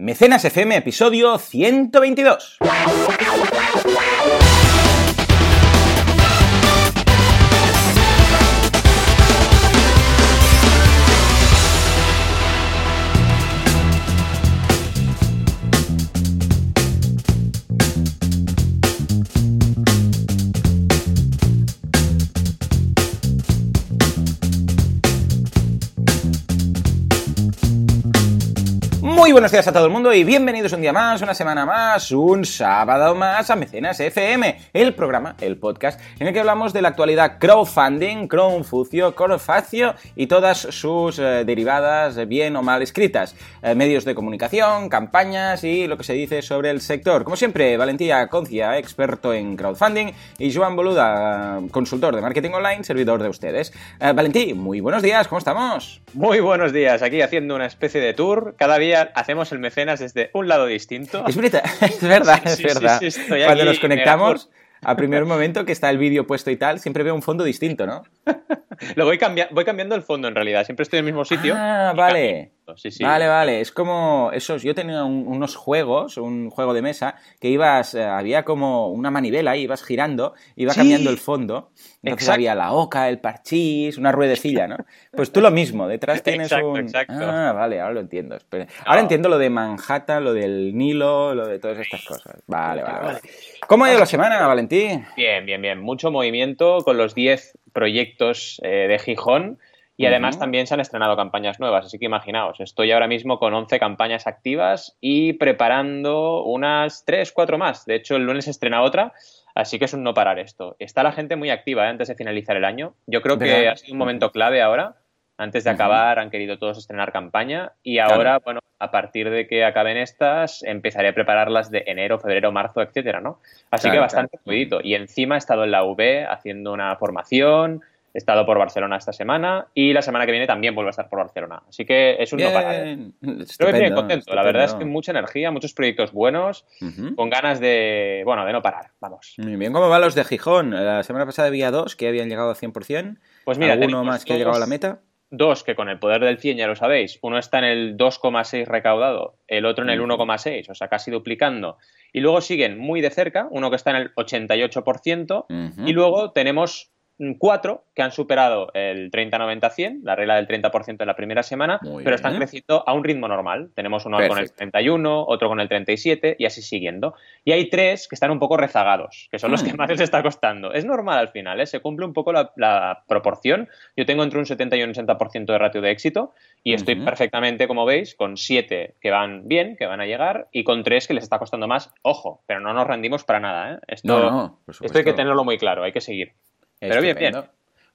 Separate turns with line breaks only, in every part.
Mecenas FM, episodio 122. Buenos días a todo el mundo y bienvenidos un día más, una semana más, un sábado más a Mecenas FM, el programa, el podcast en el que hablamos de la actualidad crowdfunding, crowdfucio, crowdfacio y todas sus eh, derivadas bien o mal escritas, eh, medios de comunicación, campañas y lo que se dice sobre el sector. Como siempre, Valentía Concia, experto en crowdfunding, y Joan Boluda, consultor de marketing online, servidor de ustedes. Eh, Valentí, muy buenos días, ¿cómo estamos?
Muy buenos días, aquí haciendo una especie de tour. Cada día hacemos el mecenas desde un lado distinto.
Es verdad, es verdad,
Sí,
es
sí,
verdad.
sí,
Cuando nos conectamos, al primer momento que está el vídeo puesto y tal, siempre veo un fondo distinto, ¿no?
Lo voy, cambia- voy cambiando el fondo en realidad, siempre estoy en el mismo sitio.
Ah, vale.
Cambio. Sí, sí.
Vale, vale. Es como esos. Yo tenía un- unos juegos, un juego de mesa, que ibas. eh, había como una manivela y ibas girando, iba
Sí.
cambiando el fondo. Entonces
Exacto.
había la oca, el parchís, una ruedecilla, ¿no? Pues tú lo mismo, detrás tienes
Exacto,
un.
exacto.
Ah, vale, ahora lo entiendo. Espera. Ahora entiendo lo de Manhattan, lo del Nilo, lo de todas estas cosas. Vale, vale, vale. ¿Cómo ha ido la semana, Valentín?
Bien, bien, bien. Mucho movimiento con los 10 proyectos eh, de Gijón. Y además también se han estrenado campañas nuevas, así que imaginaos, estoy ahora mismo con 11 campañas activas y preparando unas 3, 4 más. De hecho, el lunes se estrena otra, así que es un no parar esto. Está la gente muy activa ¿eh? antes de finalizar el año. Yo creo que ha sido un momento clave ahora. Antes de acabar han querido todos estrenar campaña y
Claro.
ahora, bueno, a partir de que acaben estas, empezaré a prepararlas de enero, febrero, marzo, etcétera, ¿no? Así
Claro,
que bastante
claro.
fluidito. Y encima he estado en la UB haciendo una formación, he estado por Barcelona esta semana y la semana que viene también vuelvo a estar por Barcelona. Así que es un no parar. ¿eh?
Bien.
Creo que
Estupendo,
bien contento. La verdad es que mucha energía, muchos proyectos buenos, con ganas de, bueno, de no parar. Vamos.
Muy bien, ¿cómo van los de Gijón? La semana pasada había dos que habían llegado al 100%.
Pues mira,
¿Alguno
tenemos
más que ha llegado a la meta?
Dos que con el poder del 100 ya lo sabéis. Uno está en el 2,6 recaudado, el otro en el
Ujú.
1,6, o sea, casi duplicando. Y luego siguen muy de cerca, uno que está en el 88%,
Ujú.
Y luego tenemos cuatro que han superado el 30-90-100, la regla del 30% en la primera semana,
Muy
pero están
bien.
creciendo a un ritmo normal. Tenemos uno con el
Perfecto.
31, otro con el 37 y así siguiendo. Y hay tres que están un poco rezagados, que son los que
Hmm.
más les está costando. Es normal al final, ¿eh? se cumple un poco la, la proporción. Yo tengo entre un 70 y un 80% de ratio de éxito y estoy perfectamente, como veis, con siete que van bien, que van a llegar, y con tres que les está costando más. Ojo, pero no nos rendimos para nada. ¿eh? Esto,
No, no, por
esto hay que tenerlo muy claro, hay que seguir. Pero bien, bien.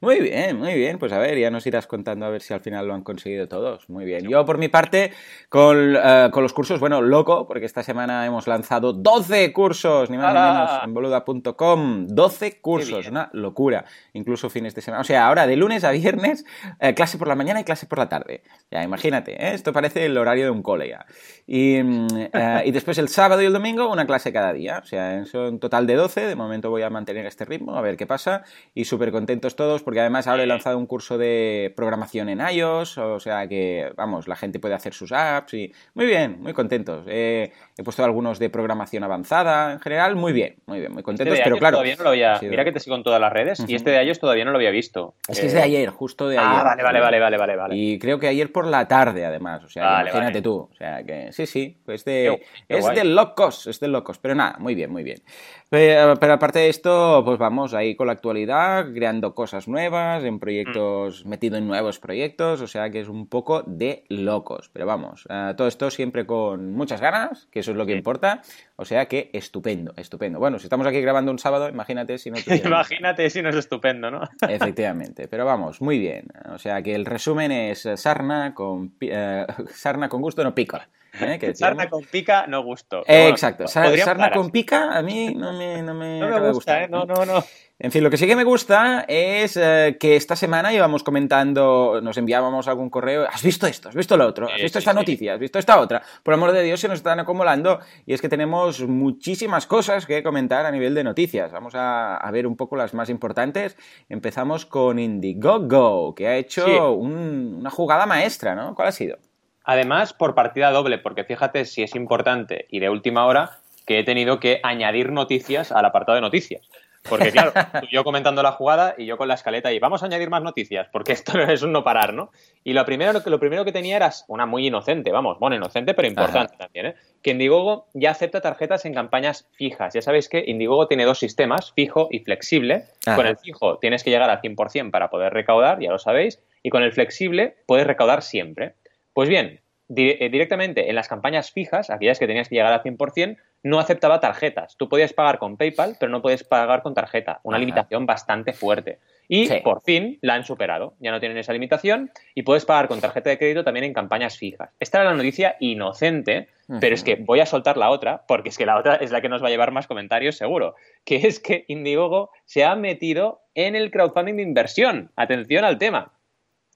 Muy bien, muy bien. Pues a ver, ya nos irás contando a ver si al final lo han conseguido todos. Muy bien. Yo, por mi parte, con, eh, con los cursos, bueno, loco, porque esta semana hemos lanzado 12 cursos, ni más ni menos, en boluda.com. 12 cursos, una locura. Incluso fines de semana. O sea, ahora de lunes a viernes, eh, clase por la mañana y clase por la tarde. Ya, imagínate, ¿eh? esto parece el horario de un cole ya. Y, eh, y después el sábado y el domingo, una clase cada día. O sea, son un total de 12. De momento voy a mantener este ritmo, a ver qué pasa. Y súper contentos todos, porque además ahora he lanzado un curso de programación en iOS. O sea que, vamos, la gente puede hacer sus apps. y Muy bien, muy contentos. Eh, he puesto algunos de programación avanzada. En general, muy bien, muy bien, muy
Este
contentos.
de
pero claro.
todavía no lo había...
ha sido-
Mira que te sigo en todas las redes
Ujú.
y este de iOS todavía no lo había visto.
Es que
Eh,
es de ayer, justo de ayer.
Ah, vale, vale, vale, vale, vale. vale.
Y creo que ayer por la tarde, además. O sea,
Vale,
imagínate
vale.
tú. O sea, que sí, sí. Pues de, es
guay.
de locos, es de locos. Pero nada, muy bien, muy bien. Pero, pero aparte de esto, pues vamos ahí con la actualidad, creando cosas nuevas, en proyectos, metido en nuevos proyectos. O sea, que es un poco de locos. Pero vamos, eh, todo esto siempre con muchas ganas, que eso es lo que importa. O sea que estupendo, estupendo. Bueno, si estamos aquí grabando un sábado, imagínate si no
Imagínate si no es estupendo, ¿no?
Efectivamente, pero vamos, muy bien. O sea que el resumen es eh, sarna con, eh, sarna con gusto, no pica. ¿Eh? Que
Sarna con pica no gusto.
Eh,
bueno,
exacto, sarna con pica a mí no me, no me,
No me gusta,
gustar,
¿eh? No, no, no.
En fin, lo que sí que me gusta es eh, que esta semana íbamos comentando, nos enviábamos algún correo, ¿has visto esto? ¿Has visto lo otro? ¿Has visto
sí,
esta
sí.
noticia? ¿Has visto esta otra? Por amor de Dios, se nos están acumulando y es que tenemos muchísimas cosas que comentar a nivel de noticias. Vamos a, a ver un poco las más importantes. Empezamos con Indiegogo, que ha hecho un- una jugada maestra, ¿no? ¿Cuál ha sido?
Además, por partida doble, porque fíjate si es importante y de última hora que he tenido que añadir noticias al apartado de noticias. Porque, claro, yo comentando la jugada y yo con la escaleta y vamos a añadir más noticias, porque esto es un no parar, ¿no? Y lo primero, lo primero que tenía era una muy inocente, vamos, bueno, inocente, pero importante también, ¿eh? Que Indiegogo ya acepta tarjetas en campañas fijas. Ya sabéis que Indiegogo tiene dos sistemas, fijo y flexible. Con el fijo tienes que llegar al 100% para poder recaudar, ya lo sabéis, y con el flexible puedes recaudar siempre. Pues bien, eh, directamente en las campañas fijas, aquellas que tenías que llegar al 100%, no aceptaba tarjetas. Tú podías pagar con PayPal, pero no podías pagar con tarjeta. Una limitación bastante fuerte. Y por fin la han superado. Ya no tienen esa limitación y puedes pagar con tarjeta de crédito también en campañas fijas. Esta era la noticia inocente, pero es que voy a soltar la otra, porque es que la otra es la que nos va a llevar más comentarios seguro, que es que Indiegogo se ha metido en el crowdfunding de inversión. Atención al tema.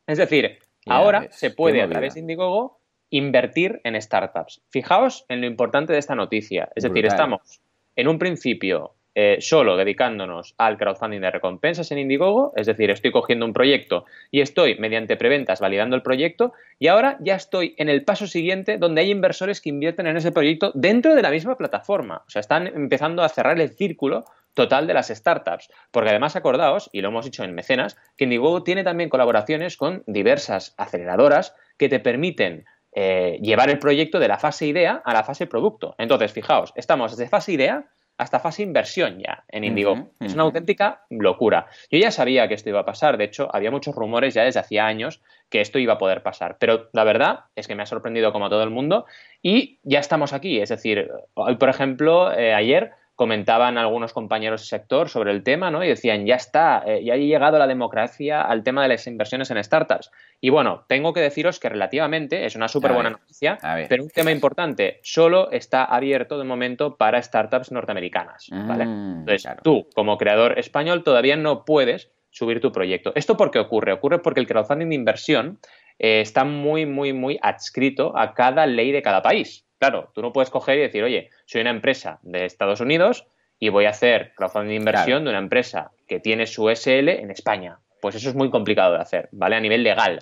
Es decir, ahora se puede a través de Indiegogo invertir en startups. Fijaos en lo importante de esta noticia. Es decir, estamos en un principio eh, solo dedicándonos al crowdfunding de recompensas en Indiegogo, es decir, estoy cogiendo un proyecto y estoy mediante preventas validando el proyecto y ahora ya estoy en el paso siguiente donde hay inversores que invierten en ese proyecto dentro de la misma plataforma. O sea, están empezando a cerrar el círculo total de las startups. Porque además acordaos, y lo hemos dicho en Mecenas, que Indiegogo tiene también colaboraciones con diversas aceleradoras que te permiten eh, llevar el proyecto de la fase idea a la fase producto. Entonces, fijaos, estamos desde fase idea hasta fase inversión ya en Indigo. Es una auténtica locura. Yo ya sabía que esto iba a pasar, de hecho, había muchos rumores ya desde hacía años que esto iba a poder pasar, pero la verdad es que me ha sorprendido como a todo el mundo y ya estamos aquí. Es decir, hoy, por ejemplo, eh, ayer comentaban algunos compañeros del sector sobre el tema, ¿no? Y decían, ya está, eh, ya ha llegado la democracia al tema de las inversiones en startups. Y bueno, tengo que deciros que relativamente es una súper buena noticia, pero un tema importante, solo está abierto de momento para startups norteamericanas, ¿vale? Mm, Entonces, tú, como creador español, todavía no puedes subir tu proyecto. ¿Esto por qué ocurre? Ocurre porque el crowdfunding de inversión eh, está muy, muy, muy adscrito a cada ley de cada país. Claro, tú no puedes coger y decir, oye, soy una empresa de Estados Unidos y voy a hacer crowdfunding de inversión de una empresa que tiene su SL en España. Pues eso es muy complicado de hacer, ¿vale? A nivel legal.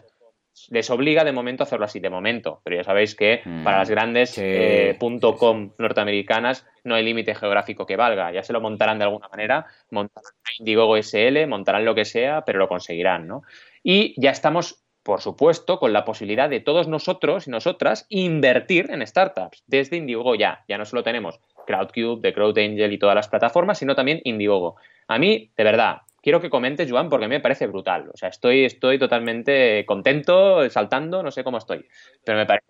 Les obliga de momento a hacerlo así, de momento. Pero ya sabéis que para las mm, grandes eh, .com norteamericanas no hay límite geográfico que valga. Ya se lo montarán de alguna manera, montarán Indiegogo SL, montarán lo que sea, pero lo conseguirán, ¿no? Y ya estamos por supuesto, con la posibilidad de todos nosotros y nosotras invertir en startups desde Indiegogo ya. Ya no solo tenemos Crowdcube, The Crowd Angel y todas las plataformas, sino también Indiegogo. A mí, de verdad, quiero que comentes, Joan, porque a mí me parece brutal. O sea, estoy, estoy totalmente contento, saltando, no sé cómo estoy, pero me parece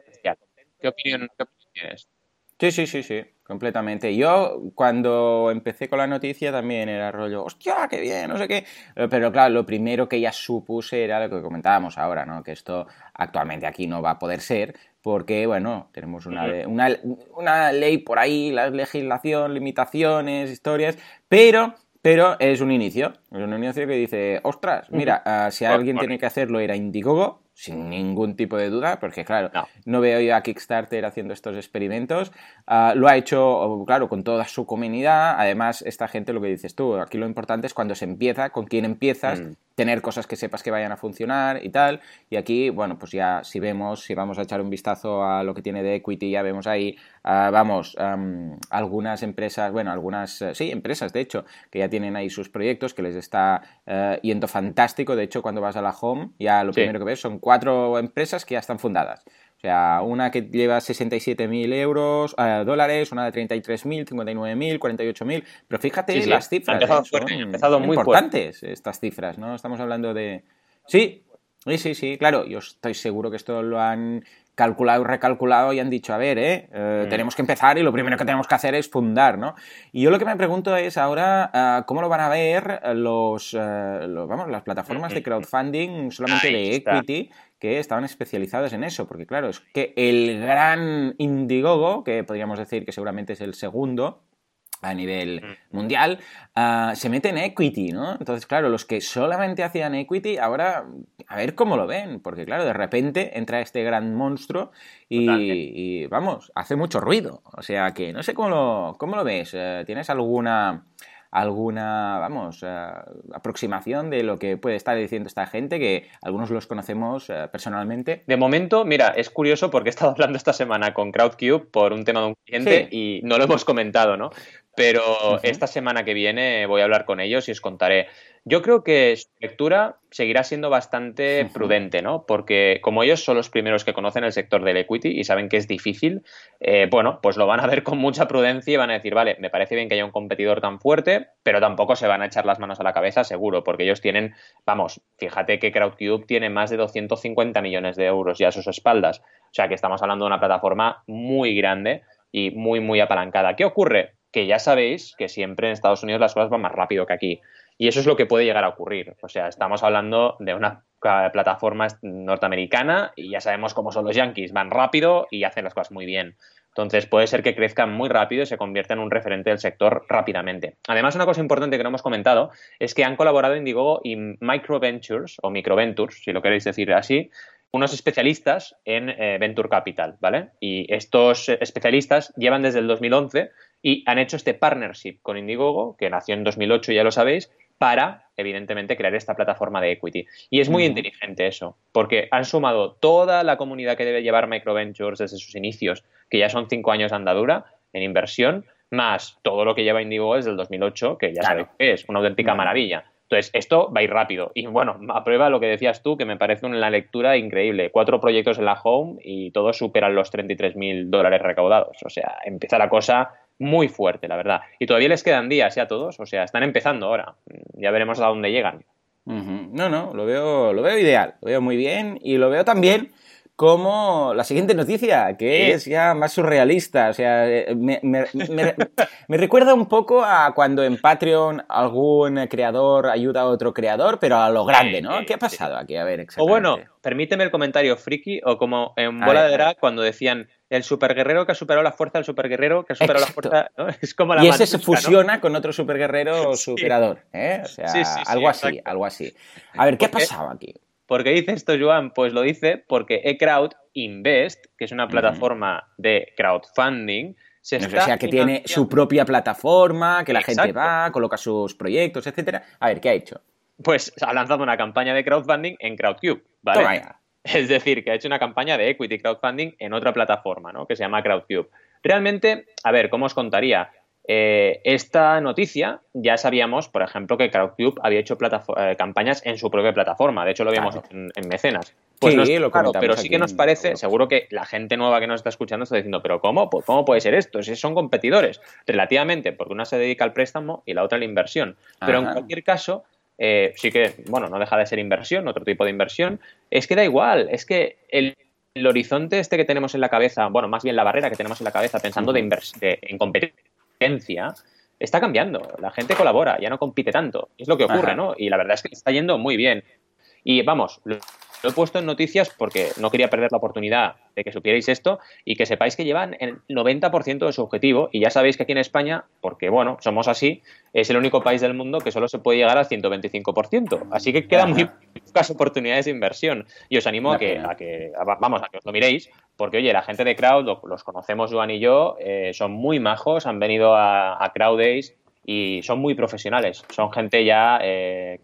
¿Qué opinión, qué opinión tienes?
Sí, sí, sí, sí, completamente. Yo cuando empecé con la noticia también era rollo, hostia, qué bien, no sé qué. Pero claro, lo primero que ya supuse era lo que comentábamos ahora, ¿no? Que esto actualmente aquí no va a poder ser porque, bueno, tenemos una, una, una ley por ahí, la legislación, limitaciones, historias, pero pero es un inicio, es un inicio que dice, ostras, mira, ah, si alguien tiene que hacerlo era Indiegogo, sin ningún tipo de duda, porque claro, no, veo yo a Kickstarter haciendo estos experimentos. Ah, lo ha hecho, claro, con toda su comunidad. Además, esta gente, lo que dices tú, aquí lo importante es cuando se empieza, con quién empiezas, mm. Tener cosas que sepas que vayan a funcionar y tal. Y aquí, bueno, pues ya si vemos, si vamos a echar un vistazo a lo que tiene de equity, ya vemos ahí, ah, vamos, algunas empresas, bueno, algunas, eh, sí, empresas, de hecho, que ya tienen ahí sus proyectos, que les está uh, yendo fantástico. De hecho, cuando vas a la home, ya lo primero que ves son cuatro empresas que ya están fundadas. O sea, una que lleva 67.000 euros, eh, dólares, una de 33.000, 59.000, 48.000. Pero fíjate las cifras.
¿eh? son muy
importantes estas cifras, ¿no? Estamos hablando de... Sí, sí, sí, sí, claro. Yo estoy seguro que esto lo han calculado y recalculado y han dicho, a ver, ¿eh? eh mm. tenemos que empezar y lo primero que tenemos que hacer es fundar, ¿no? Y yo lo que me pregunto es ahora, ah, ¿cómo lo van a ver los, eh, vamos, las plataformas de crowdfunding solamente de equity que estaban especializadas en eso? Porque claro, es que el gran Indiegogo, que podríamos decir que seguramente es el segundo, a nivel mm. mundial, ah, se mete en equity, ¿no? Entonces, claro, los que solamente hacían equity, ahora a ver cómo lo ven, porque claro, de repente entra este gran monstruo y, vamos, hace mucho ruido. O sea que no sé cómo lo, cómo lo ves. Eh, ¿Tienes alguna alguna, vamos, eh, aproximación de lo que puede estar diciendo esta gente, que algunos los conocemos eh, personalmente?
De momento, mira, es curioso porque he estado hablando esta semana con Crowdcube por un tema de un cliente y no lo hemos comentado, ¿no? Pero esta semana que viene voy a hablar con ellos y os contaré. Yo creo que su lectura seguirá siendo bastante prudente, ¿no? Porque como ellos son los primeros que conocen el sector del equity y saben que es difícil, eh, bueno, pues lo van a ver con mucha prudencia y van a decir, vale, me parece bien que haya un competidor tan fuerte, pero tampoco se van a echar las manos a la cabeza, seguro, porque ellos tienen, vamos, fíjate que Crowdcube tiene más de 250 millones de euros ya a sus espaldas. O sea que estamos hablando de una plataforma muy grande y muy, muy apalancada. ¿Qué ocurre? Que ya sabéis que siempre en Estados Unidos las cosas van más rápido que aquí. Y eso es lo que puede llegar a ocurrir. O sea, estamos hablando de una plataforma norteamericana y ya sabemos cómo son los yankees. Van rápido y hacen las cosas muy bien. Entonces puede ser que crezcan muy rápido y se convierta en un referente del sector rápidamente. Además, una cosa importante que no hemos comentado es que han colaborado Indiegogo y Microventures, o Microventures, si lo queréis decir así, unos especialistas en eh, Venture Capital, ¿vale? Y estos especialistas llevan desde el 2011 y han hecho este partnership con Indiegogo, que nació en 2008, ya lo sabéis, para, evidentemente, crear esta plataforma de equity. Y es muy inteligente eso, porque han sumado toda la comunidad que debe llevar Microventures desde sus inicios, que ya son cinco años de andadura en inversión, más todo lo que lleva Indiegogo desde el 2008, que ya sabéis que es una auténtica maravilla. Entonces, esto va a ir rápido. Y bueno, aprueba lo que decías tú, que me parece una lectura increíble. Cuatro proyectos en la home y todos superan los 33.000 dólares recaudados. O sea, empieza la cosa muy fuerte, la verdad. Y todavía les quedan días ya a todos, o sea, están empezando ahora. Ya veremos a dónde llegan.
No, no, lo veo, lo veo ideal, lo veo muy bien y lo veo también como la siguiente noticia, que es ya más surrealista. O sea, eh, me, recuerda un poco a cuando en Patreon algún creador ayuda a otro creador, pero a lo grande, ¿no? ¿Qué ha pasado aquí? A ver, exactamente.
O bueno, permíteme el comentario friki, o como en Bola de Drag, cuando decían el superguerrero que ha superado la fuerza del superguerrero que ha superado la fuerza. Es como la
y ese se fusiona con otro superguerrero superador. ¿eh? O sea, algo así, algo así. A ver, ¿qué ha pasado aquí?
¿Por qué dice esto, Joan? Pues lo dice porque eCrowd Invest, que es una plataforma de crowdfunding,
se está o sea, que tiene su propia plataforma, que la gente va, coloca sus proyectos, etcétera. A ver, ¿qué ha hecho?
Pues ha lanzado una campaña de crowdfunding en Crowdcube, ¿vale? Es decir, que ha hecho una campaña de equity crowdfunding en otra plataforma, ¿no? Que se llama Crowdcube. Realmente, a ver, ¿cómo os contaría? Eh, esta noticia ya sabíamos, por ejemplo, que Crowdcube había hecho eh, campañas en su propia plataforma. De hecho, lo vimos en, Mecenas. Pues sí, lo claro, pero sí que nos parece, seguro que la gente nueva que nos está escuchando está diciendo, pero ¿cómo? Pues, ¿Cómo puede ser esto? Si son competidores, relativamente, porque una se dedica al préstamo y la otra a la inversión. Pero en cualquier caso, eh, sí que, bueno, no deja de ser inversión, otro tipo de inversión. Es que da igual, es que el, horizonte este que tenemos en la cabeza, bueno, más bien la barrera que tenemos en la cabeza pensando de, de en está cambiando. La gente colabora, ya no compite tanto. Es lo que ocurre, ¿no? Y la verdad es que está yendo muy bien. Y vamos, lo, he puesto en noticias porque no quería perder la oportunidad de que supierais esto y que sepáis que llevan el 90% de su objetivo. Y ya sabéis que aquí en España, porque bueno, somos así, es el único país del mundo que solo se puede llegar al 125%. Así que quedan muy pocas oportunidades de inversión. Y os animo a que, a que, vamos, a que os lo miréis, porque oye, la gente de Crowd, los conocemos Joan y yo, eh, son muy majos, han venido a, a Crowd Days y son muy profesionales. Son gente ya eh,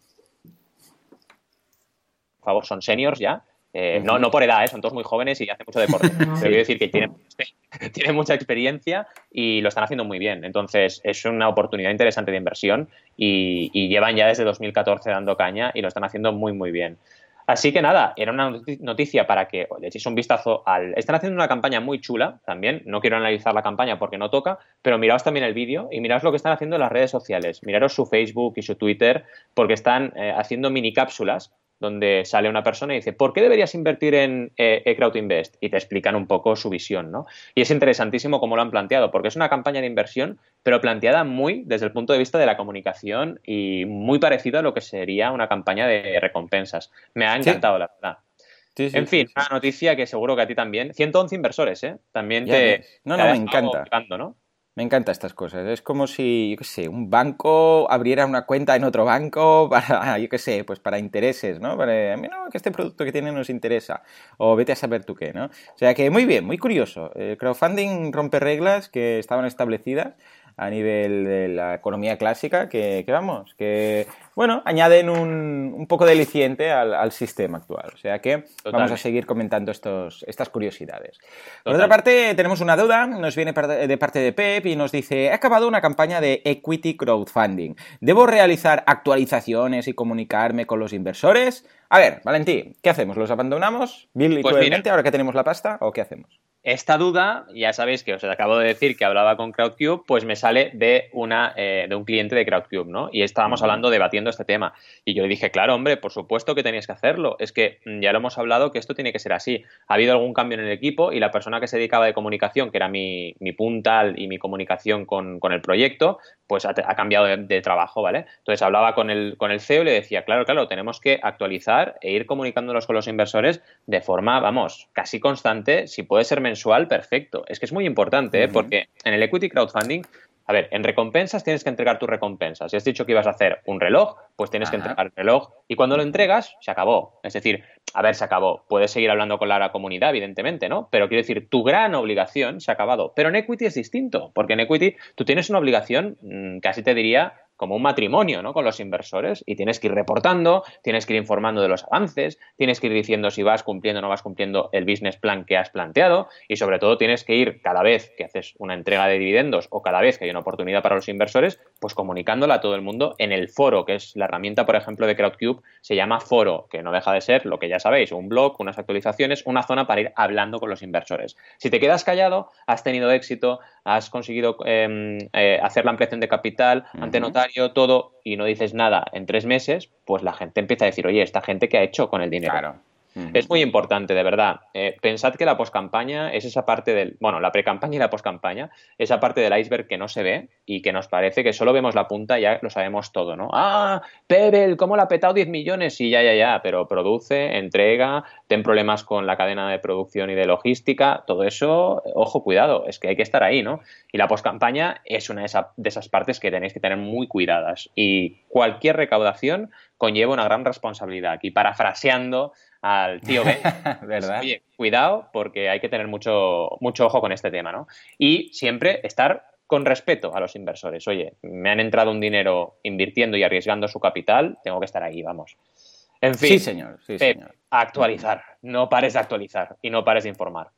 favor, son seniors ya. Eh, no, no por edad, ¿eh? son todos muy jóvenes y hacen mucho deporte. Pero quiero decir que tienen, tienen, mucha experiencia y lo están haciendo muy bien. Entonces, es una oportunidad interesante de inversión y, llevan ya desde 2014 dando caña y lo están haciendo muy, muy bien. Así que nada, era una noticia para que le echéis un vistazo al... Están haciendo una campaña muy chula también, no quiero analizar la campaña porque no toca, pero miraos también el vídeo y miraos lo que están haciendo en las redes sociales. Miraros su Facebook y su Twitter porque están eh, haciendo mini cápsulas donde sale una persona y dice, ¿por qué deberías invertir en eh, Invest? Y te explican un poco su visión, ¿no? Y es interesantísimo cómo lo han planteado, porque es una campaña de inversión, pero planteada muy desde el punto de vista de la comunicación y muy parecido a lo que sería una campaña de recompensas. Me ha encantado, la verdad. en fin, una noticia que seguro que a ti también. 111 inversores, ¿eh? También te.
No, no, me encanta.
¿no?
Me encantan estas cosas. Es como si, qué sé, un banco abriera una cuenta en otro banco para, yo qué sé, pues para intereses, ¿no? Para, no, que este producto que tiene nos interesa. O vete a saber tú qué, ¿no? O sea que muy bien, muy curioso. El crowdfunding rompe reglas que estaban establecidas a nivel de la economía clásica que, vamos, que, bueno, añaden un, un poco deliciente al, al, sistema actual. O sea que vamos a seguir comentando estos, estas curiosidades. Por otra parte, tenemos una duda, nos viene de parte de Pep y nos dice, he acabado una campaña de equity crowdfunding. ¿Debo realizar actualizaciones y comunicarme con los inversores? A ver, Valentín, ¿qué hacemos? ¿Los abandonamos? Bill y pues ahora que tenemos la pasta, o qué hacemos?
Esta duda, ya sabéis que os acabo de decir que hablaba con Crowdcube, pues me sale de, una, eh, de un cliente de Crowdcube, ¿no? Y estábamos hablando, debatiendo este tema. Y yo le dije, claro, hombre, por supuesto que tenéis que hacerlo. Es que mm, ya lo hemos hablado que esto tiene que ser así. Ha habido algún cambio en el equipo y la persona que se dedicaba de comunicación, que era mi, mi puntal y mi comunicación con, con el proyecto, pues ha, cambiado de, trabajo, ¿vale? Entonces hablaba con el, con el CEO y le decía, claro, claro, tenemos que actualizar e ir comunicándonos con los inversores de forma, vamos, casi constante, si puede ser mensual, perfecto. Es que es muy importante, ¿eh? porque en el equity crowdfunding a ver, en recompensas tienes que entregar tus recompensas. Si has dicho que ibas a hacer un reloj, pues tienes que entregar el reloj. Y cuando lo entregas, se acabó. Es decir, a ver, se acabó. Puedes seguir hablando con la comunidad, evidentemente, ¿no? Pero quiero decir, tu gran obligación se ha acabado. Pero en equity es distinto, porque en equity tú tienes una obligación, mm, casi te diría, como un matrimonio ¿no? con los inversores y tienes que ir reportando, tienes que ir informando de los avances, tienes que ir diciendo si vas cumpliendo o no vas cumpliendo el business plan que has planteado y sobre todo tienes que ir cada vez que haces una entrega de dividendos o cada vez que hay una oportunidad para los inversores, pues comunicándola a todo el mundo en el foro, que es la herramienta, por ejemplo, de Crowdcube, se llama foro, que no deja de ser lo que ya sabéis, un blog, unas actualizaciones, una zona para ir hablando con los inversores. Si te quedas callado, has tenido éxito, has conseguido em, eh, hacer la ampliación de capital ante notario, todo, y no dices nada en tres meses, pues la gente empieza a decir, oye, esta gente que ha hecho con el dinero.
Claro.
Es muy importante, de verdad. Eh, pensad que la poscampaña es esa parte del, bueno, la precampaña y la poscampaña, esa parte del iceberg que no se ve y que nos parece que solo vemos la punta y ya lo sabemos todo, ¿no? Ah, Pebble, ¿cómo le ha petado 10 millones? Sí, ya, ya, ya, pero produce, entrega, ten problemas con la cadena de producción y de logística, todo eso, ojo, cuidado, es que hay que estar ahí, ¿no? Y la poscampaña es una de, de esas partes que tenéis que tener muy cuidadas y cualquier recaudación conlleva una gran responsabilidad. Y parafraseando al tío B.
¿verdad?
Oye, cuidado porque hay que tener mucho, mucho ojo con este tema, ¿no? Y siempre estar con respeto a los inversores. Oye, me han entrado un dinero invirtiendo y arriesgando su capital, tengo que estar ahí, vamos. En fin,
sí, señor. Sí, señor.
actualizar. No pares de actualizar y no pares de informar.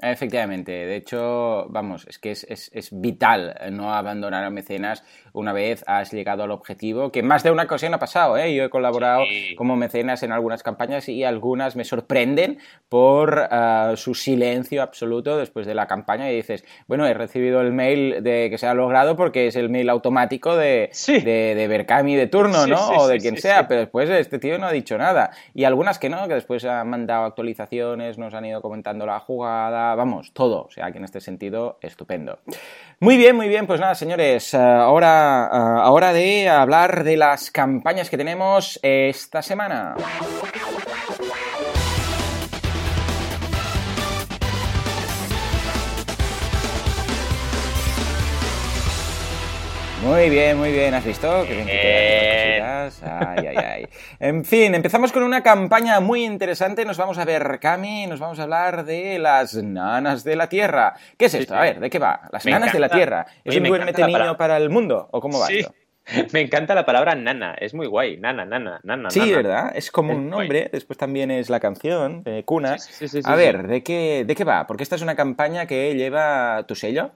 Efectivamente, de hecho, vamos, es que es, es, vital no abandonar a mecenas una vez has llegado al objetivo, que más de una ocasión ha pasado, ¿eh? Yo he colaborado como mecenas en algunas campañas y algunas me sorprenden por ah, su silencio absoluto después de la campaña y dices, bueno, he recibido el mail de que se ha logrado porque es el mail automático de, de, de Berkami de turno, ¿no? o de quien sea, pero después este tío no ha dicho nada. Y algunas que no, que después han mandado actualizaciones, nos han ido comentando la jugada vamos, todo. O sea que en este sentido, estupendo. Muy bien, muy bien. Pues nada, señores, eh, ahora, eh, ahora de hablar de las campañas que tenemos esta semana. Muy bien, muy bien. ¿Has visto? Qué bien que Ay, ay, ay. En fin, empezamos con una campaña muy interesante. Nos vamos a ver, Cami, nos vamos a hablar de las nanas de la Tierra. ¿Qué es esto? A ver, ¿de qué va? Las nanas de la Tierra. ¿Es un buen mete niño para el mundo? ¿O cómo va esto?
Me encanta la palabra nana, es muy guay. Nana, nana, nana.
Sí, ¿verdad? Es como un nombre, después también es la canción, de Cuna. a ver, ¿de qué, ¿de qué va? Porque esta es una campaña que lleva tu sello.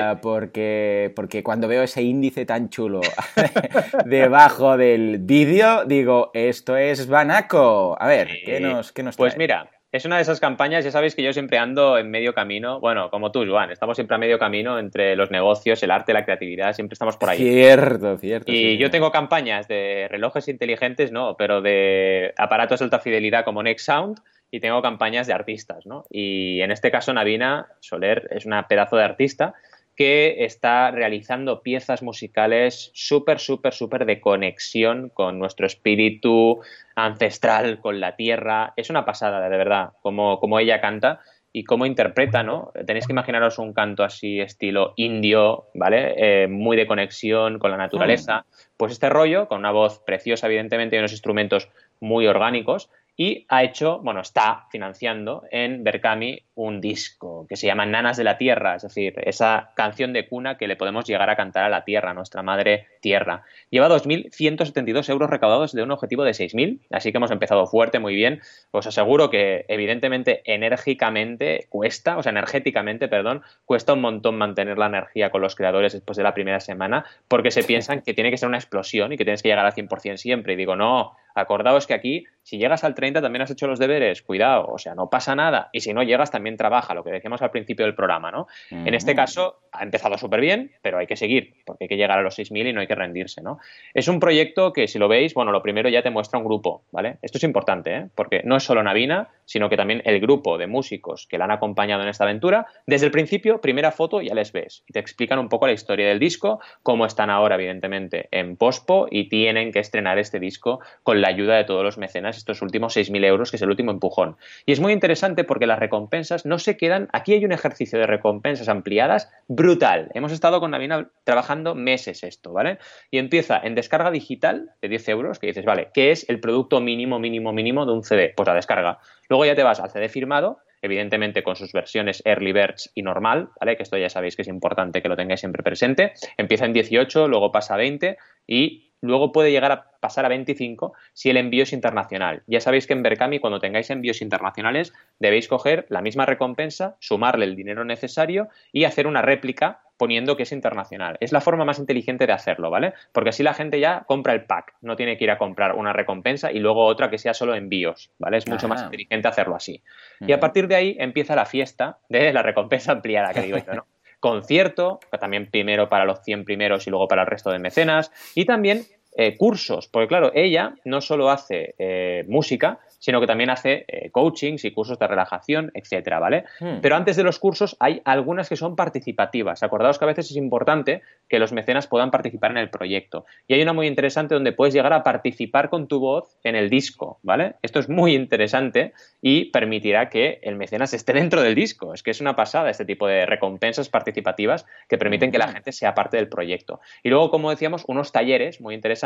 Ah, porque, porque cuando veo ese índice tan chulo debajo del vídeo, digo, esto es Banaco. A ver, ¿qué nos, qué nos
Pues mira, es una de esas campañas, ya sabéis que yo siempre ando en medio camino, bueno, como tú, Joan, estamos siempre a medio camino entre los negocios, el arte, la creatividad, siempre estamos por ahí.
Cierto, cierto.
Y yo tengo campañas de relojes inteligentes, no, pero de aparatos de alta fidelidad como Next Sound y tengo campañas de artistas, ¿no? Y en este caso Navina Soler es una pedazo de artista que está realizando piezas musicales súper, súper, súper de conexión con nuestro espíritu ancestral, con la tierra. Es una pasada, de verdad, como, como ella canta y cómo interpreta, ¿no? Tenéis que imaginaros un canto así estilo indio, ¿vale? Eh, muy de conexión con la naturaleza. Pues este rollo, con una voz preciosa, evidentemente, y unos instrumentos muy orgánicos, y ha hecho, bueno, está financiando en Berkami un disco que se llama Nanas de la Tierra, es decir, esa canción de cuna que le podemos llegar a cantar a la Tierra, a nuestra madre Tierra. Lleva 2.172 euros recaudados de un objetivo de 6.000, así que hemos empezado fuerte, muy bien. Os aseguro que evidentemente enérgicamente cuesta, o sea, energéticamente, perdón, cuesta un montón mantener la energía con los creadores después de la primera semana, porque se piensan que tiene que ser una explosión y que tienes que llegar al 100% siempre. Y digo, no, acordaos que aquí, si llegas al 30 también has hecho los deberes, cuidado, o sea, no pasa nada. Y si no llegas, también trabaja, lo que decíamos al principio del programa, ¿no? En este caso, ha empezado súper bien, pero hay que seguir, porque hay que llegar a los 6.000 y no hay que rendirse, ¿no? Es un proyecto que, si lo veis, bueno, lo primero ya te muestra un grupo, ¿vale? Esto es importante, ¿eh? Porque no es solo Navina, sino que también el grupo de músicos que la han acompañado en esta aventura, desde el principio, primera foto, ya les ves. Y te explican un poco la historia del disco, cómo están ahora, evidentemente, en pospo y tienen que estrenar este disco con la ayuda de todos los mecenas, estos últimos 6.000 euros, que es el último empujón. Y es muy interesante porque las recompensas no se quedan. Aquí hay un ejercicio de recompensas ampliadas brutal. Hemos estado con Navina trabajando meses esto, ¿vale? Y empieza en descarga digital de 10 euros, que dices, vale, ¿qué es el producto mínimo, mínimo, mínimo de un CD? Pues la descarga. Luego ya te vas al CD firmado, evidentemente con sus versiones Early Birds y normal, ¿vale? Que esto ya sabéis que es importante que lo tengáis siempre presente. Empieza en 18, luego pasa a 20 y luego puede llegar a pasar a 25 si el envío es internacional. Ya sabéis que en Berkami cuando tengáis envíos internacionales debéis coger la misma recompensa, sumarle el dinero necesario y hacer una réplica poniendo que es internacional. Es la forma más inteligente de hacerlo, ¿vale? Porque así la gente ya compra el pack, no tiene que ir a comprar una recompensa y luego otra que sea solo envíos, ¿vale? Es mucho más inteligente hacerlo así. Y a partir de ahí empieza la fiesta de la recompensa ampliada, que digo yo, ¿no? Concierto, también primero para los 100 primeros y luego para el resto de mecenas, y también eh, cursos, porque claro, ella no solo hace eh, música, sino que también hace eh, coachings y cursos de relajación, etcétera, ¿vale? Hmm. Pero antes de los cursos hay algunas que son participativas. Acordaos que a veces es importante que los mecenas puedan participar en el proyecto. Y hay una muy interesante donde puedes llegar a participar con tu voz en el disco, ¿vale? Esto es muy interesante y permitirá que el mecenas esté dentro del disco. Es que es una pasada este tipo de recompensas participativas que permiten que la hmm. gente sea parte del proyecto. Y luego, como decíamos, unos talleres muy interesantes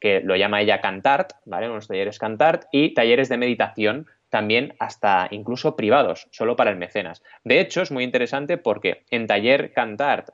que lo llama ella Cantart, ¿vale? Unos talleres Cantart y talleres de meditación también hasta incluso privados, solo para el mecenas. De hecho, es muy interesante porque en taller Cantart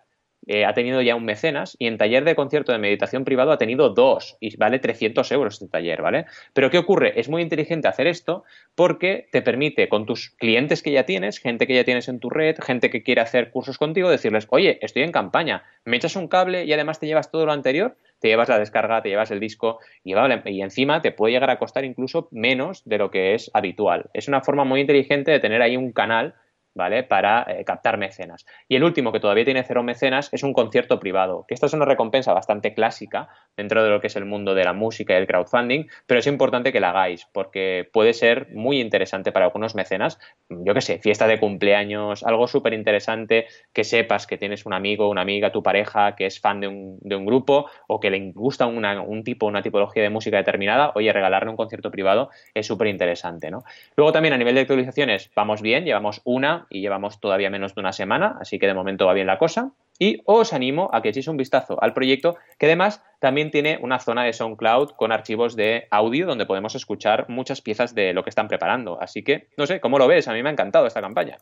eh, ha tenido ya un mecenas y en taller de concierto de meditación privado ha tenido dos y vale 300 euros este taller, ¿vale? Pero ¿qué ocurre? Es muy inteligente hacer esto porque te permite con tus clientes que ya tienes, gente que ya tienes en tu red, gente que quiere hacer cursos contigo, decirles, oye, estoy en campaña, me echas un cable y además te llevas todo lo anterior, te llevas la descarga, te llevas el disco y, encima te puede llegar a costar incluso menos de lo que es habitual. Es una forma muy inteligente de tener ahí un canal ¿vale? Para eh, captar mecenas. Y el último, que todavía tiene cero mecenas, es un concierto privado, que esta es una recompensa bastante clásica dentro de lo que es el mundo de la música y el crowdfunding, pero es importante que la hagáis, porque puede ser muy interesante para algunos mecenas, yo qué sé, fiesta de cumpleaños, algo súper interesante, que sepas que tienes un amigo, una amiga, tu pareja, que es fan de un, de un grupo o que le gusta un tipo, una tipología de música determinada, oye, regalarle un concierto privado es súper interesante, ¿no? Luego también a nivel de actualizaciones, vamos bien, llevamos una y llevamos todavía menos de una semana, así que de momento va bien la cosa. Y os animo a que echéis un vistazo al proyecto, que además también tiene una zona de SoundCloud con archivos de audio donde podemos escuchar muchas piezas de lo que están preparando. Así que, no sé, ¿cómo lo ves? A mí me ha encantado esta campaña.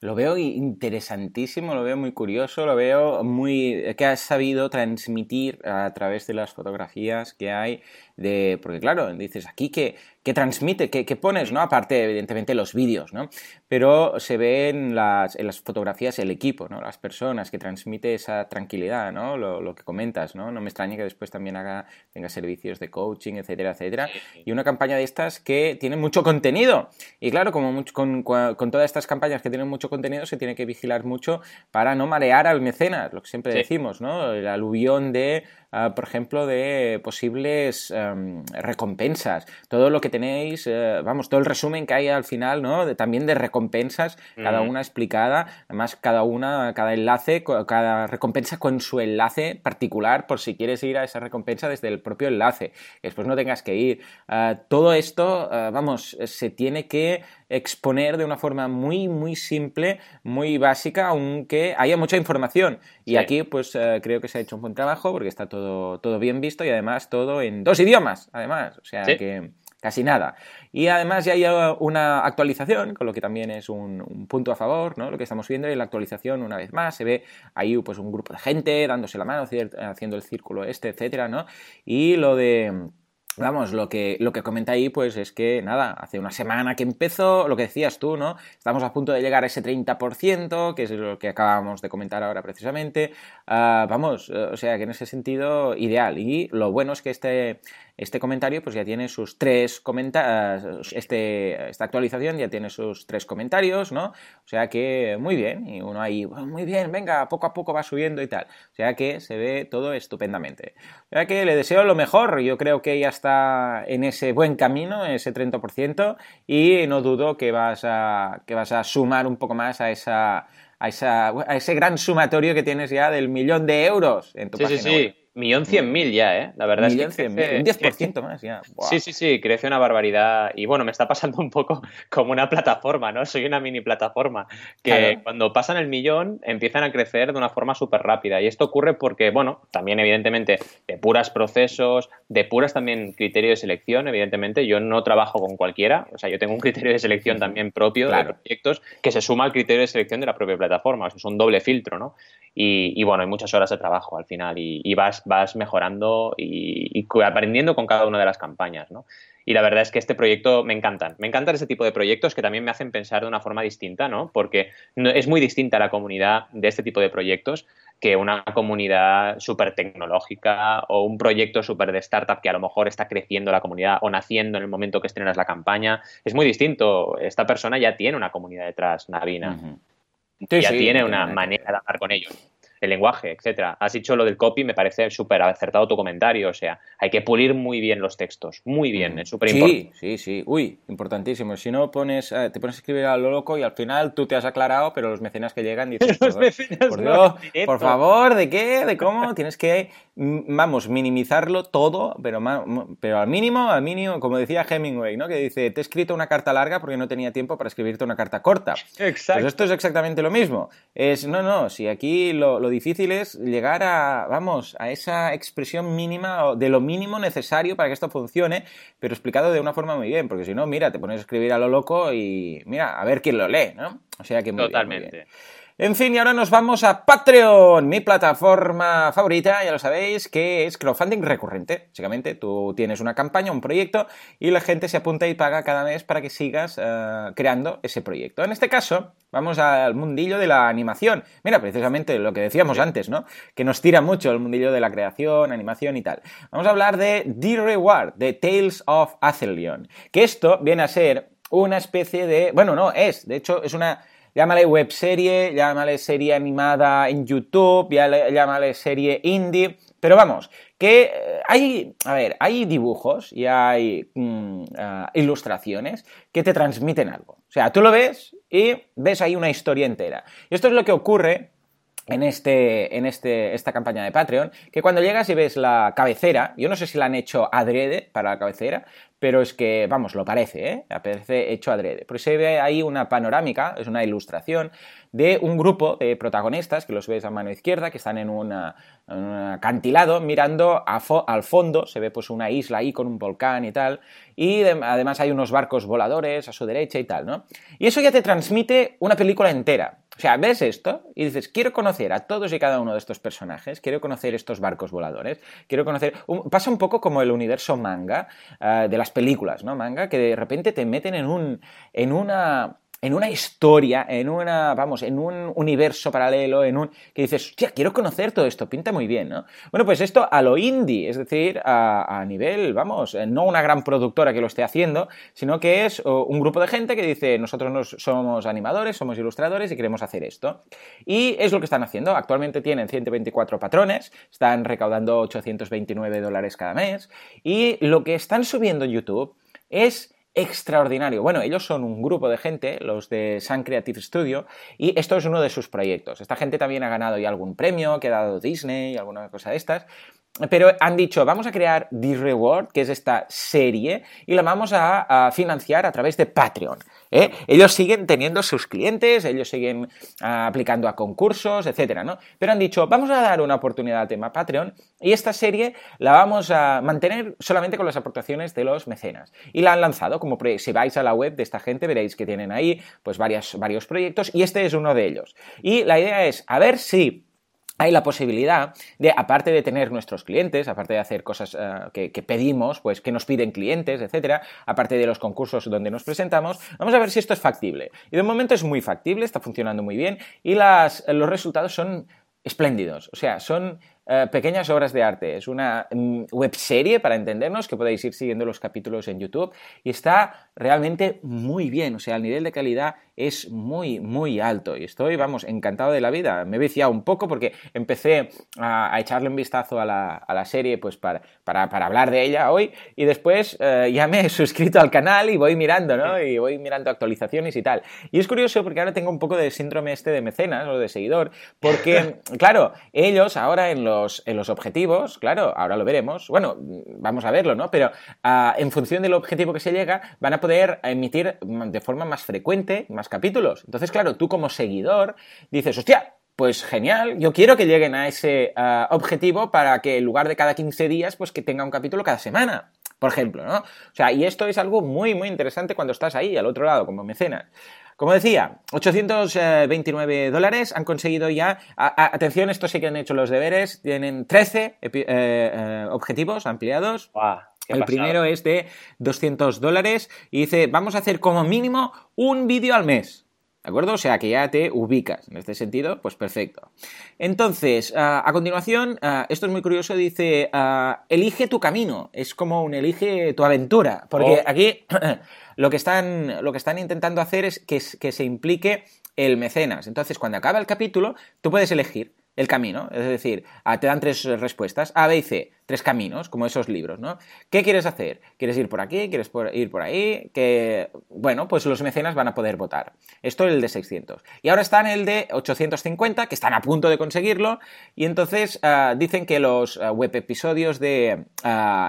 Lo veo interesantísimo, lo veo muy curioso, lo veo muy que has sabido transmitir a través de las fotografías que hay de porque claro, dices aquí que que transmite, que, pones, ¿no? Aparte, evidentemente, los vídeos, ¿no? Pero se ve en las, en las fotografías el equipo, ¿no? Las personas, que transmite esa tranquilidad, ¿no? Lo, que comentas, ¿no? No me extraña que después también haga, tenga servicios de coaching, etcétera, etcétera. Y una campaña de estas que tiene mucho contenido. Y claro, como con, con, todas estas campañas que tienen mucho contenido, se tiene que vigilar mucho para no marear al mecenas, lo que siempre decimos, ¿no? El aluvión de Ah, por ejemplo, de posibles em, recompensas. Todo lo que tenéis, eh, vamos, todo el resumen que hay al final, ¿no? también de recompensas, cada una explicada, además cada una, cada enlace, cada recompensa con su enlace particular, por si quieres ir a esa recompensa desde el propio enlace, que después no tengas que ir. Ah, todo esto, ah, vamos, se tiene que exponer de una forma muy, muy simple, muy básica, aunque haya mucha información. Y aquí, pues eh, creo que se ha hecho un buen trabajo porque está todo, todo bien visto y además todo en dos idiomas, además. O sea que casi nada. Y además ya hay una actualización, con lo que también es un, punto a favor, ¿no? Lo que estamos viendo en la actualización, una vez más, se ve ahí pues un grupo de gente dándose la mano, haciendo el círculo este, etcétera, ¿no? Y lo de Vamos, lo que, lo que comenta ahí, pues es que nada, hace una semana que empezó, lo que decías tú, ¿no? Estamos a punto de llegar a ese 30%, que es lo que acabamos de comentar ahora precisamente. Ah, vamos, o sea que en ese sentido, ideal. Y lo bueno es que este, este comentario pues ya tiene sus tres comentarios, este, esta actualización ya tiene sus tres comentarios, ¿no? O sea que muy bien, y uno ahí, muy bien, venga, poco a poco va subiendo y tal. O sea que se ve todo estupendamente. O sea que le deseo lo mejor, yo creo que ya está en ese buen camino, ese 30%, y no dudo que vas a, que vas a sumar un poco más a esa... A, esa, a ese gran sumatorio que tienes ya del millón de euros en tu
sí,
página
sí, sí. Millón cien mil ya, ¿eh? La verdad
es que. un 10% más ya.
Sí, sí, sí, crece una barbaridad. Y bueno, me está pasando un poco como una plataforma, ¿no? Soy una mini plataforma. Que cuando pasan el millón empiezan a crecer de una forma súper rápida. Y esto ocurre porque, bueno, también evidentemente de puras procesos, de puras también criterio de selección, evidentemente. Yo no trabajo con cualquiera. O sea, yo tengo un criterio de selección también propio de proyectos que se suma al criterio de selección de la propia plataforma. O sea, es un doble filtro, ¿no? Y, bueno, hay muchas horas de trabajo al final. y vas vas, mejorando y, aprendiendo con cada una de las campañas, ¿no? Y la verdad es que este proyecto me encantan. Me encantan ese tipo de proyectos que también me hacen pensar de una forma distinta, ¿no? Porque es muy distinta la comunidad de este tipo de proyectos que una comunidad súper tecnológica o un proyecto súper de startup que a lo mejor está creciendo la comunidad o naciendo en el momento que estrenas la campaña. Es muy distinto. Esta persona ya tiene una comunidad detrás, Navina. ya tiene una manera de hablar con ellos el lenguaje, etcétera. Has dicho lo del copy, me parece súper acertado tu comentario. O sea, hay que pulir muy bien los textos, muy bien, es súper importante.
Sí, sí, sí. Uy, importantísimo. Si no pones, eh, te pones a escribir a lo loco y al final tú te has aclarado, pero los mecenas que llegan dicen,
los mecenas
por, Dios, por favor, ¿de qué? ¿De cómo? Tienes que, vamos, minimizarlo todo, pero, pero al mínimo, al mínimo, como decía Hemingway, ¿no? Que dice, te he escrito una carta larga porque no tenía tiempo para escribirte una carta corta.
Exacto.
Pues esto es exactamente lo mismo. Es, no, no, si aquí lo, lo difícil es llegar a, vamos, a esa expresión mínima de lo mínimo necesario para que esto funcione, pero explicado de una forma muy bien, porque si no, mira, te pones a escribir a lo loco y mira, a ver quién lo lee, ¿no? O sea que muy
Totalmente.
En fin, y ahora nos vamos a Patreon, mi plataforma favorita, ya lo sabéis, que es crowdfunding recurrente. Básicamente, tú tienes una campaña, un proyecto, y la gente se apunta y paga cada mes para que sigas eh, creando ese proyecto. En este caso, vamos al mundillo de la animación. Mira, precisamente lo que decíamos antes, ¿no? Que nos tira mucho el mundillo de la creación, animación y tal. Vamos a hablar de The Reward, de Tales of Athelion. Que esto viene a ser una especie de... Bueno, no, es, de hecho, es una llámale webserie, llámale serie animada en YouTube, llámale serie indie, pero vamos, que eh, hay, a ver, hay dibujos y hay mm, ah, ilustraciones que te transmiten algo. O sea, tú lo ves y ves ahí una historia entera. Y esto es lo que ocurre en, este, en este, esta campaña de Patreon, que cuando llegas y ves la cabecera, yo no sé si la han hecho adrede para la cabecera, pero es que, vamos, lo parece, ¿eh? Parece hecho adrede. Porque se ve ahí una panorámica, es una ilustración de un grupo de protagonistas, que los ves a mano izquierda, que están en, un acantilado mirando al fondo, se ve pues una isla ahí con un volcán y tal, y además hay unos barcos voladores a su derecha y tal, ¿no? Y eso ya te transmite una película entera. O sea, ves esto y dices, quiero conocer a todos y cada uno de estos personajes, quiero conocer estos barcos voladores, quiero conocer... pasa un poco como el universo manga eh, de las películas, ¿no? Manga, que de repente te meten en, un, en una en una historia, en una, vamos, en un universo paralelo, en un, que dices, hostia, quiero conocer todo esto, pinta muy bien, ¿no? Bueno, pues esto a lo indie, es decir, a, nivel, vamos, eh, no una gran productora que lo esté haciendo, sino que es un grupo de gente que dice, nosotros somos animadores, somos ilustradores y queremos hacer esto. Y es lo que están haciendo. Actualmente tienen 124 patrones, están recaudando 829 dólares cada mes, y lo que están subiendo en YouTube es extraordinario. Bueno, ellos son un grupo de gente, los de Sun Creative Studio, y esto es uno de sus proyectos. Esta gente también ha ganado ya algún premio que ha dado Disney, alguna cosa de estas. Pero han dicho, vamos a crear The Reward, que es esta serie, y la vamos a, financiar a través de Patreon. ¿eh? Ellos siguen teniendo sus clientes, ellos siguen ah, aplicando a concursos, etcétera, ¿no? Pero han dicho, vamos a dar una oportunidad al tema Patreon y esta serie la vamos a mantener solamente con las aportaciones de los mecenas. Y la han lanzado, como si vais a la web de esta gente veréis que tienen ahí pues varios proyectos y este es uno de ellos. Y la idea es a ver si hay la posibilidad de, aparte de tener nuestros clientes, aparte de hacer cosas eh, que, pedimos, pues que nos piden clientes, etcétera, aparte de los concursos donde nos presentamos, vamos a ver si esto es factible. Y de momento es muy factible, está funcionando muy bien y las, los resultados son espléndidos. O sea, son eh, pequeñas obras de arte. Es una mm, webserie, para entendernos, que podéis ir siguiendo los capítulos en YouTube y está realmente muy bien. O sea, el nivel de calidad es muy, muy alto. Y estoy, vamos, encantado de la vida. Me he viciado un poco porque empecé a, echarle un vistazo a la, serie pues para, para, hablar de ella hoy y después eh, ya me he suscrito al canal y voy mirando, ¿no? Y voy mirando actualizaciones y tal. Y es curioso porque ahora tengo un poco de síndrome este de mecenas o de seguidor porque, claro, ellos ahora en los, en los objetivos, claro, ahora lo veremos, bueno, vamos a verlo, ¿no? Pero ah, en función del objetivo que se llega, van a poder emitir de forma más frecuente, más capítulos. Entonces, claro, tú como seguidor dices, hostia, pues genial, yo quiero que lleguen a ese ah, objetivo para que en lugar de cada 15 días, pues que tenga un capítulo cada semana, por ejemplo, ¿no? O sea, y esto es algo muy, muy interesante cuando estás ahí, al otro lado, como mecenas. Como decía, 829 dólares han conseguido ya. atención, esto sí que han hecho los deberes. Tienen 13 eh, eh, objetivos ampliados. El primero es de 200 dólares y dice, vamos a hacer como mínimo un vídeo al mes. ¿De acuerdo? O sea que ya te ubicas. En este sentido, pues perfecto. Entonces, a continuación, esto es muy curioso, dice, elige tu camino. Es como un elige tu aventura. Porque oh. aquí lo que, están, lo que están intentando hacer es que, que se implique el mecenas. Entonces, cuando acaba el capítulo, tú puedes elegir el camino. Es decir, ah, te dan tres respuestas, A, B y C, tres caminos, como esos libros, ¿no? ¿Qué quieres hacer? ¿Quieres ir por aquí? ¿Quieres ir por ahí? Que, bueno, pues los mecenas van a poder votar. Esto es el de 600. Y ahora están el de 850, que están a punto de conseguirlo, y entonces ah, dicen que los ah, web episodios de,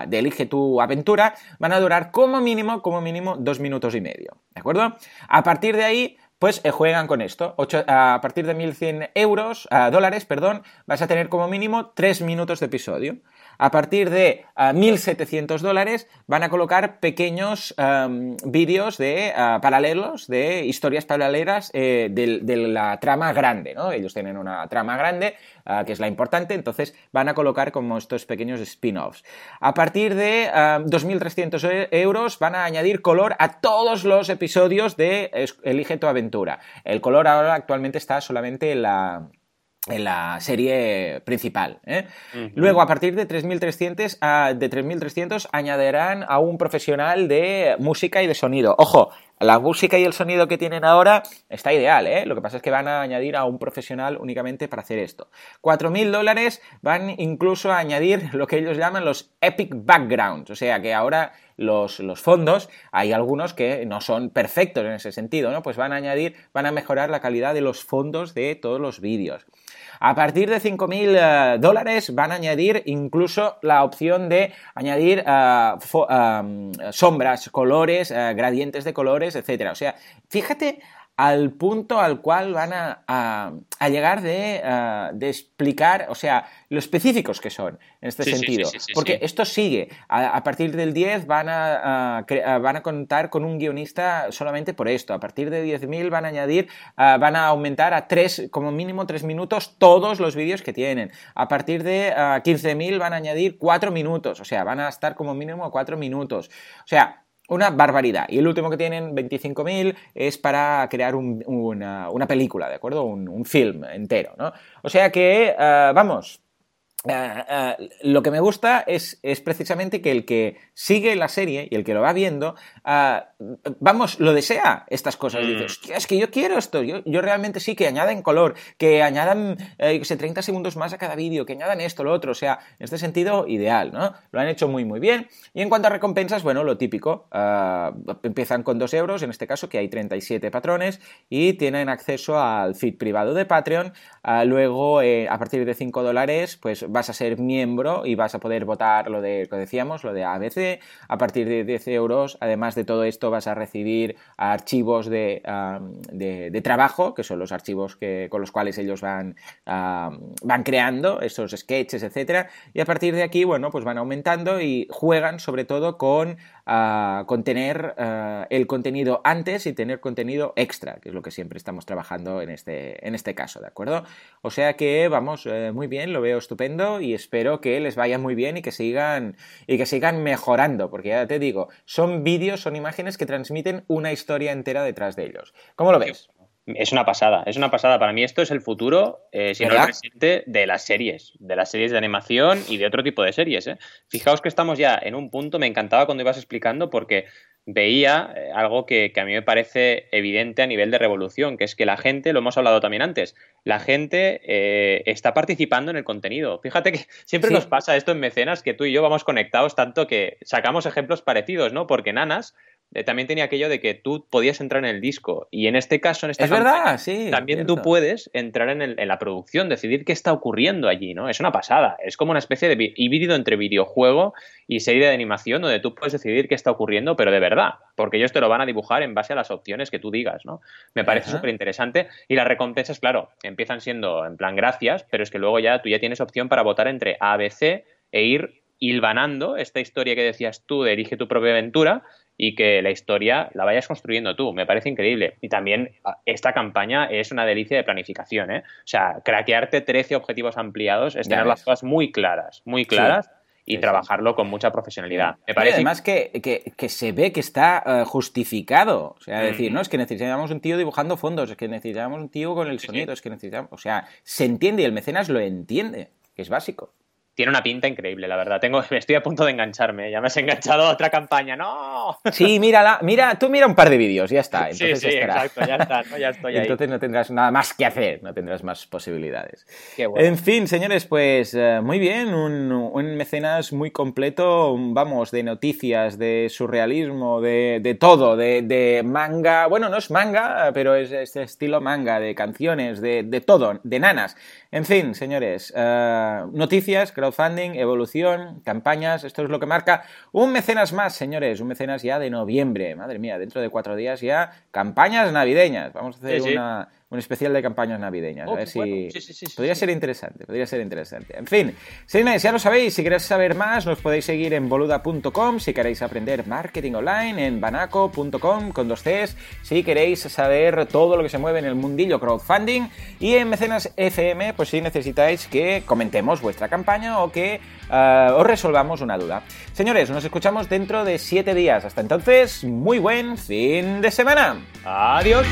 de Elige tu aventura van a durar como mínimo, como mínimo, dos minutos y medio, ¿de acuerdo? A partir de ahí pues eh, juegan con esto. a partir de 1.100 euros, dólares, perdón, vas a tener como mínimo 3 minutos de episodio. A partir de 1.700 dólares van a colocar pequeños em, vídeos de ah, paralelos, de historias paralelas eh, de, la trama grande, ¿no? Ellos tienen una trama grande, que es la importante, entonces van a colocar como estos pequeños spin-offs. A partir de 2.300 e, euros van a añadir color a todos los episodios de Elige tu aventura. El color ahora actualmente está solamente en la en la serie principal. ¿eh? Luego, a partir de 3.300, ah, de 3.300 añadirán a un profesional de música y de sonido. Ojo, la música y el sonido que tienen ahora está ideal, ¿eh? Lo que pasa es que van a añadir a un profesional únicamente para hacer esto. 4.000 dólares van incluso a añadir lo que ellos llaman los epic backgrounds, o sea que ahora los, los, fondos, hay algunos que no son perfectos en ese sentido, ¿no? Pues van a añadir, van a mejorar la calidad de los fondos de todos los vídeos. A partir de 5.000 eh, dólares van a añadir incluso la opción de añadir eh, sombras, colores, gradientes de colores, etc. O sea, fíjate al punto al cual van a, llegar de, explicar, o sea, lo específicos que son en este sentido. Porque esto sigue. A, partir del 10 van a, van a contar con un guionista solamente por esto. A partir de 10.000 van a añadir, van a aumentar a 3, como mínimo 3 minutos todos los vídeos que tienen. A partir de 15.000 van a añadir 4 minutos. O sea, van a estar como mínimo a 4 minutos. O sea, una barbaridad. Y el último que tienen, 25.000, es para crear una, película, ¿de acuerdo? Un, film entero, ¿no? O sea que, eh, vamos, eh, eh, lo que me gusta es, es, precisamente que el que sigue la serie y el que lo va viendo, eh, vamos, lo desea estas cosas. Mm. es que yo quiero esto, yo, yo, realmente sí, que añadan color, que añadan, eh, 30 segundos más a cada vídeo, que añadan esto, lo otro, o sea, en este sentido, ideal, ¿no? Lo han hecho muy, muy bien. Y en cuanto a recompensas, bueno, lo típico, empiezan con 2 euros, en este caso, que hay 37 patrones, y tienen acceso al feed privado de Patreon, luego, a partir de 5 dólares, pues vas a ser miembro y vas a poder votar lo de, que decíamos, lo de ABC. A partir de 10 euros, además de todo esto, vas a recibir archivos de, de, trabajo, que son los archivos que, con los cuales ellos van, van creando esos sketches, etcétera. Y a partir de aquí, bueno, pues van aumentando y juegan sobre todo con con tener eh, el contenido antes y tener contenido extra, que es lo que siempre estamos trabajando en este, en este caso, ¿de acuerdo? O sea que vamos eh, muy bien, lo veo estupendo y espero que les vaya muy bien y que sigan y que sigan mejorando, porque ya te digo, son vídeos, son imágenes que transmiten una historia entera detrás de ellos. ¿Cómo lo ves?
Es una pasada, es una pasada. Para mí esto es el futuro, eh, si no el presente, de las series, de las series de animación y de otro tipo de series. ¿eh? Fijaos que estamos ya en un punto, me encantaba cuando ibas explicando porque veía eh, algo que, a mí me parece evidente a nivel de revolución, que es que la gente, lo hemos hablado también antes, la gente eh, está participando en el contenido. Fíjate que siempre nos pasa esto en mecenas, que tú y yo vamos conectados tanto que sacamos ejemplos parecidos, ¿no? Porque Nanas también tenía aquello de que tú podías entrar en el disco. Y en este caso, en esta
es verdad, sí,
también tú puedes entrar en, la producción, decidir qué está ocurriendo allí, ¿no? Es una pasada. Es como una especie de híbrido entre videojuego y serie de animación donde tú puedes decidir qué está ocurriendo, pero de verdad, porque ellos te lo van a dibujar en base a las opciones que tú digas, ¿no? Me parece súper interesante. Y las recompensas, claro, empiezan siendo en plan gracias, pero es que luego ya tú ya tienes opción para votar entre A, B, C e ir hilvanando esta historia que decías tú de elige tu propia aventura y que la historia la vayas construyendo tú. Me parece increíble. Y también esta campaña es una delicia de planificación. ¿eh? O sea, craquearte 13 objetivos ampliados es tener las cosas muy claras, muy claras. Y trabajarlo con mucha profesionalidad.
Me parece... además que, se ve que está eh, justificado. O sea, decir, no, es que necesitamos un tío dibujando fondos, es que necesitamos un tío con el sonido, es que necesitamos. O sea, se entiende y el mecenas lo entiende, que es básico
tiene una pinta increíble, la verdad. Tengo, estoy a punto de engancharme. Ya me has enganchado a otra campaña. ¡No!
Sí, mírala. Mira, tú mira un par de vídeos, ya está.
Entonces sí, sí, exacto, ya está. ya estoy
ahí. Entonces no tendrás nada más que hacer, no tendrás más posibilidades. Qué bueno. En fin, señores, pues eh, muy bien. Un, mecenas muy completo, vamos, de noticias, de surrealismo, de, de todo, de, de, manga. Bueno, no es manga, pero es este estilo manga, de canciones, de, de todo, de nanas. En fin, señores, uh, noticias, crowdfunding, evolución, campañas, esto es lo que marca un mecenas más, señores, un mecenas ya de noviembre. Madre mía, dentro de cuatro días ya campañas navideñas. Vamos a hacer una un especial de campañas navideñas. a ver si. podría ser interesante, podría ser interesante. En fin, señores, ya lo sabéis, si queréis saber más, nos podéis seguir en boluda.com, si queréis aprender marketing online, en banaco.com con dos Cs, si queréis saber todo lo que se mueve en el mundillo crowdfunding, y en Mecenas FM, pues si necesitáis que comentemos vuestra campaña o que eh, os resolvamos una duda. Señores, nos escuchamos dentro de siete días. Hasta entonces, muy buen fin de semana.
Adiós.